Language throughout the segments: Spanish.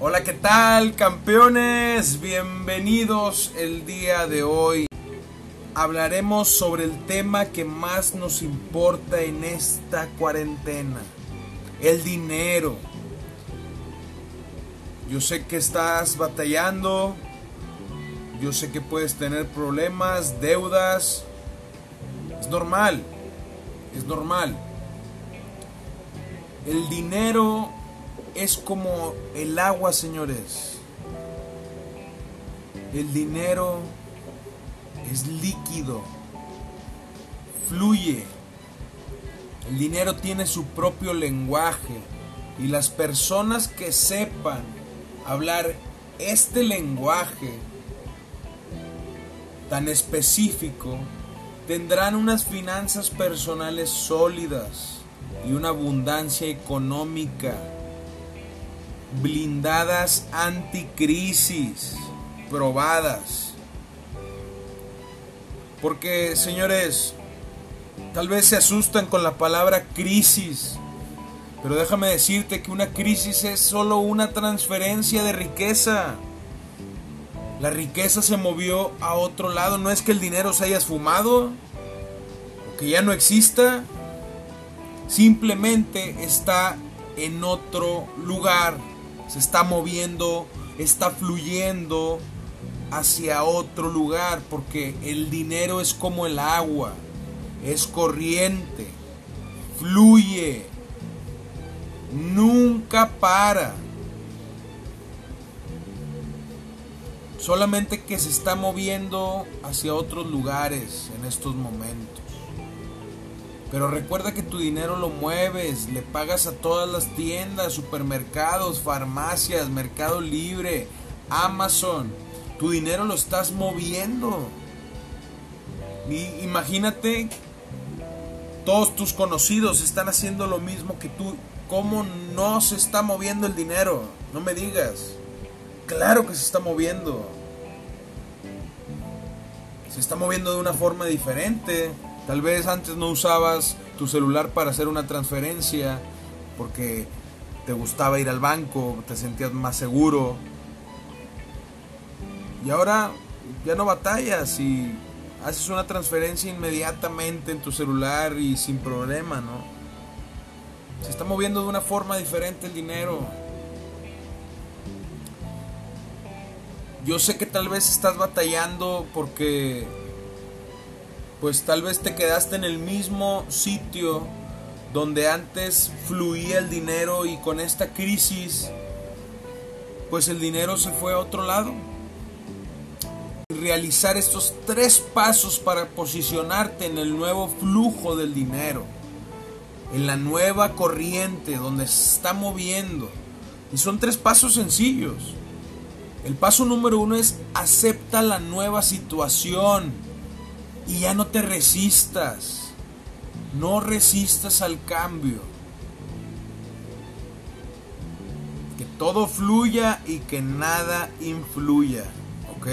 Hola, ¿qué tal campeones? Bienvenidos el día de hoy. Hablaremos sobre el tema que más nos importa en esta cuarentena, el dinero. Yo sé que estás batallando, yo sé que puedes tener problemas, deudas. Es normal, es normal. El dinero es como el agua, señores. El dinero es líquido, fluye. El dinero tiene su propio lenguaje y las personas que sepan hablar este lenguaje tan específico tendrán unas finanzas personales sólidas y una abundancia económica blindadas anticrisis, probadas. Porque, señores, tal vez se asustan con la palabra crisis, pero déjame decirte que una crisis es solo una transferencia de riqueza. La riqueza se movió a otro lado, no es que el dinero se haya esfumado, que ya no exista, simplemente está en otro lugar se está moviendo, está fluyendo hacia otro lugar, porque el dinero es como el agua, es corriente, fluye, nunca para. Solamente que se está moviendo hacia otros lugares en estos momentos. Pero recuerda que tu dinero lo mueves, le pagas a todas las tiendas, supermercados, farmacias, Mercado Libre, Amazon. Tu dinero lo estás moviendo. Y imagínate, todos tus conocidos están haciendo lo mismo que tú. ¿Cómo no se está moviendo el dinero? No me digas. Claro que se está moviendo. Se está moviendo de una forma diferente. Tal vez antes no usabas tu celular para hacer una transferencia porque te gustaba ir al banco, te sentías más seguro. Y ahora ya no batallas y haces una transferencia inmediatamente en tu celular y sin problema, ¿no? Se está moviendo de una forma diferente el dinero. Yo sé que tal vez estás batallando porque pues tal vez te quedaste en el mismo sitio donde antes fluía el dinero y con esta crisis, pues el dinero se fue a otro lado. Realizar estos tres pasos para posicionarte en el nuevo flujo del dinero, en la nueva corriente donde se está moviendo. Y son tres pasos sencillos. El paso número uno es acepta la nueva situación y ya no te resistas. No resistas al cambio. Que todo fluya y que nada influya. ¿Ok?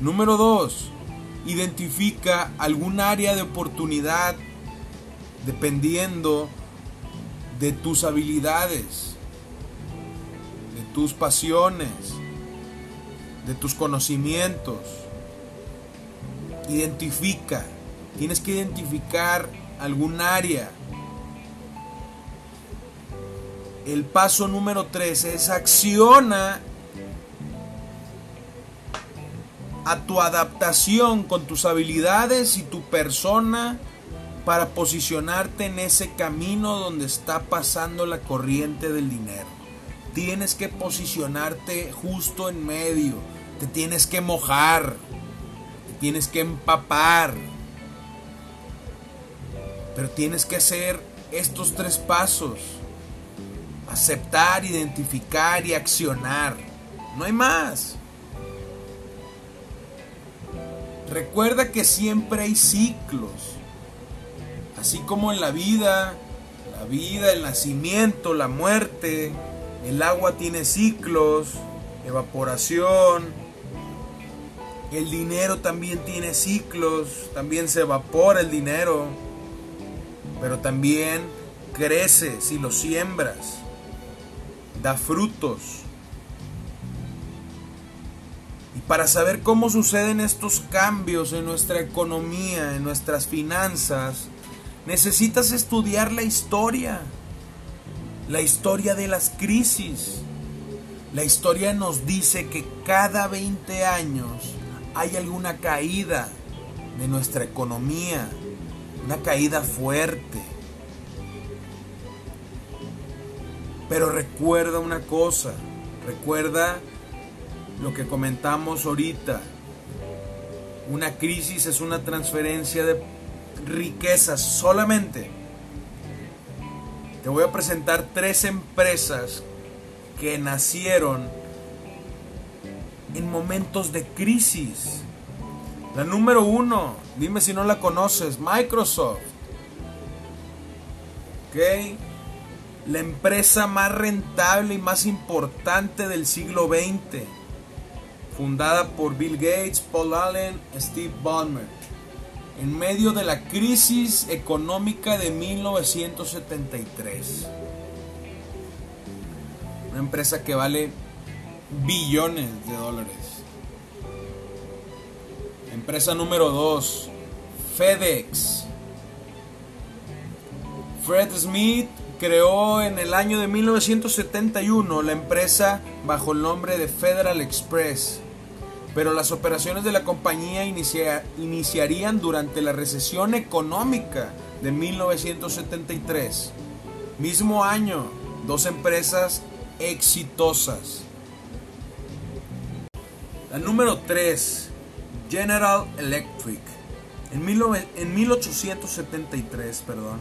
Número 2. Identifica algún área de oportunidad dependiendo de tus habilidades, de tus pasiones, de tus conocimientos Identifica. Tienes que identificar algún área. El paso número 3 es acciona a tu adaptación con tus habilidades y tu persona para posicionarte en ese camino donde está pasando la corriente del dinero. Tienes que posicionarte justo en medio. Te tienes que mojar tienes que empapar. Pero tienes que hacer estos tres pasos. Aceptar, identificar y accionar. No hay más. Recuerda que siempre hay ciclos. Así como en la vida, la vida, el nacimiento, la muerte, el agua tiene ciclos, evaporación, el dinero también tiene ciclos, también se evapora el dinero, pero también crece si lo siembras, da frutos, para saber cómo suceden estos cambios en nuestra economía, en nuestras finanzas, necesitas estudiar la historia, la historia de las crisis. La historia nos dice que cada 20 años hay alguna caída de nuestra economía, una caída fuerte. Pero recuerda una cosa, recuerda lo que comentamos ahorita. Una crisis es una transferencia de riquezas solamente. Te voy a presentar tres empresas que nacieron en momentos de crisis. La número uno, dime si no la conoces, Microsoft. ¿Ok? La empresa más rentable y más importante del siglo XX. Fundada por Bill Gates, Paul Allen, Steve Ballmer. En medio de la crisis económica de 1973. Una empresa que vale billones de dólares. Empresa número 2, FedEx. Fred Smith creó en el año de 1971 la empresa bajo el nombre de Federal Express, pero las operaciones de la compañía iniciarían durante la recesión económica de 1973. Mismo año, dos empresas exitosas. La número 3, General Electric. En, 1873, perdón,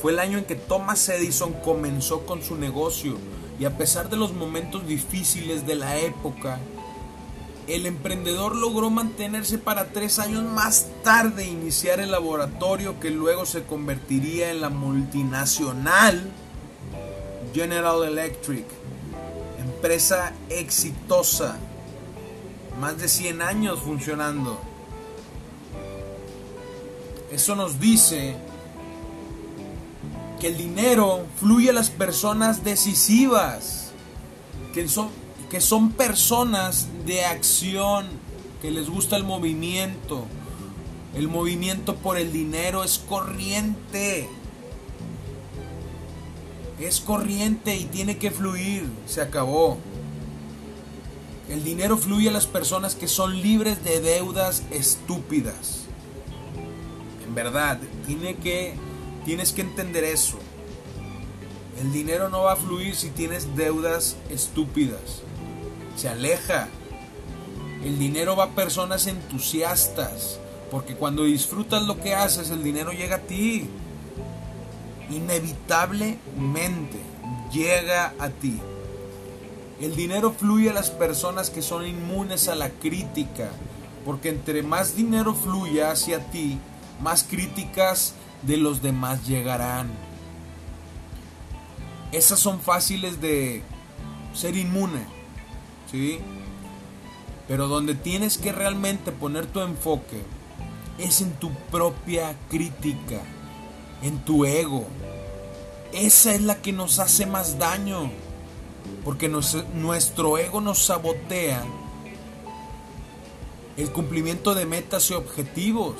fue el año en que Thomas Edison comenzó con su negocio y a pesar de los momentos difíciles de la época, el emprendedor logró mantenerse para tres años más tarde e iniciar el laboratorio que luego se convertiría en la multinacional General Electric, empresa exitosa más de 100 años funcionando. Eso nos dice que el dinero fluye a las personas decisivas, que son, que son personas de acción, que les gusta el movimiento. El movimiento por el dinero es corriente. Es corriente y tiene que fluir. Se acabó. El dinero fluye a las personas que son libres de deudas estúpidas. En verdad, tiene que, tienes que entender eso. El dinero no va a fluir si tienes deudas estúpidas. Se aleja. El dinero va a personas entusiastas. Porque cuando disfrutas lo que haces, el dinero llega a ti. Inevitablemente llega a ti. El dinero fluye a las personas que son inmunes a la crítica, porque entre más dinero fluye hacia ti, más críticas de los demás llegarán. Esas son fáciles de ser inmune, ¿sí? Pero donde tienes que realmente poner tu enfoque es en tu propia crítica, en tu ego. Esa es la que nos hace más daño porque nuestro ego nos sabotea el cumplimiento de metas y objetivos.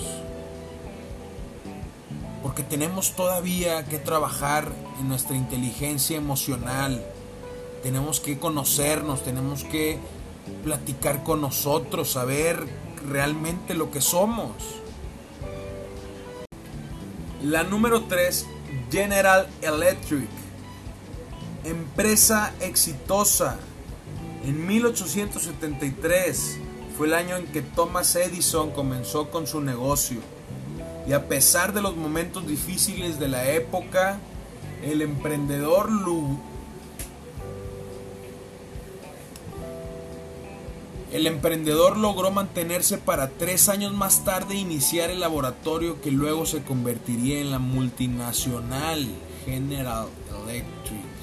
Porque tenemos todavía que trabajar en nuestra inteligencia emocional. Tenemos que conocernos, tenemos que platicar con nosotros, saber realmente lo que somos. La número 3, General Electric empresa exitosa. En 1873 fue el año en que Thomas Edison comenzó con su negocio. Y a pesar de los momentos difíciles de la época, el emprendedor El emprendedor logró mantenerse para tres años más tarde e iniciar el laboratorio que luego se convertiría en la multinacional General Electric.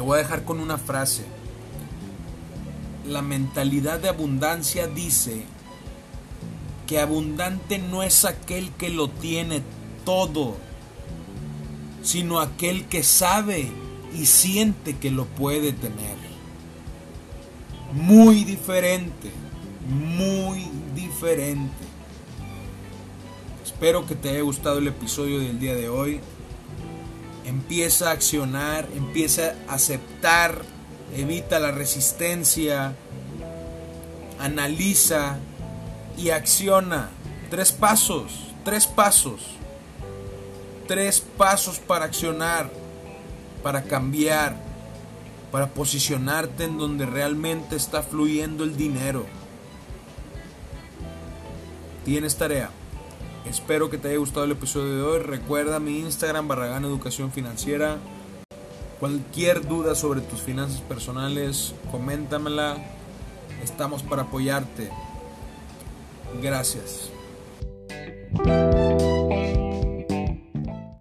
Te voy a dejar con una frase. La mentalidad de abundancia dice que abundante no es aquel que lo tiene todo, sino aquel que sabe y siente que lo puede tener. Muy diferente, muy diferente. Espero que te haya gustado el episodio del día de hoy. Empieza a accionar, empieza a aceptar, evita la resistencia, analiza y acciona. Tres pasos, tres pasos. Tres pasos para accionar, para cambiar, para posicionarte en donde realmente está fluyendo el dinero. Tienes tarea. Espero que te haya gustado el episodio de hoy. Recuerda mi Instagram, Barragán Educación Financiera. Cualquier duda sobre tus finanzas personales, coméntamela. Estamos para apoyarte. Gracias.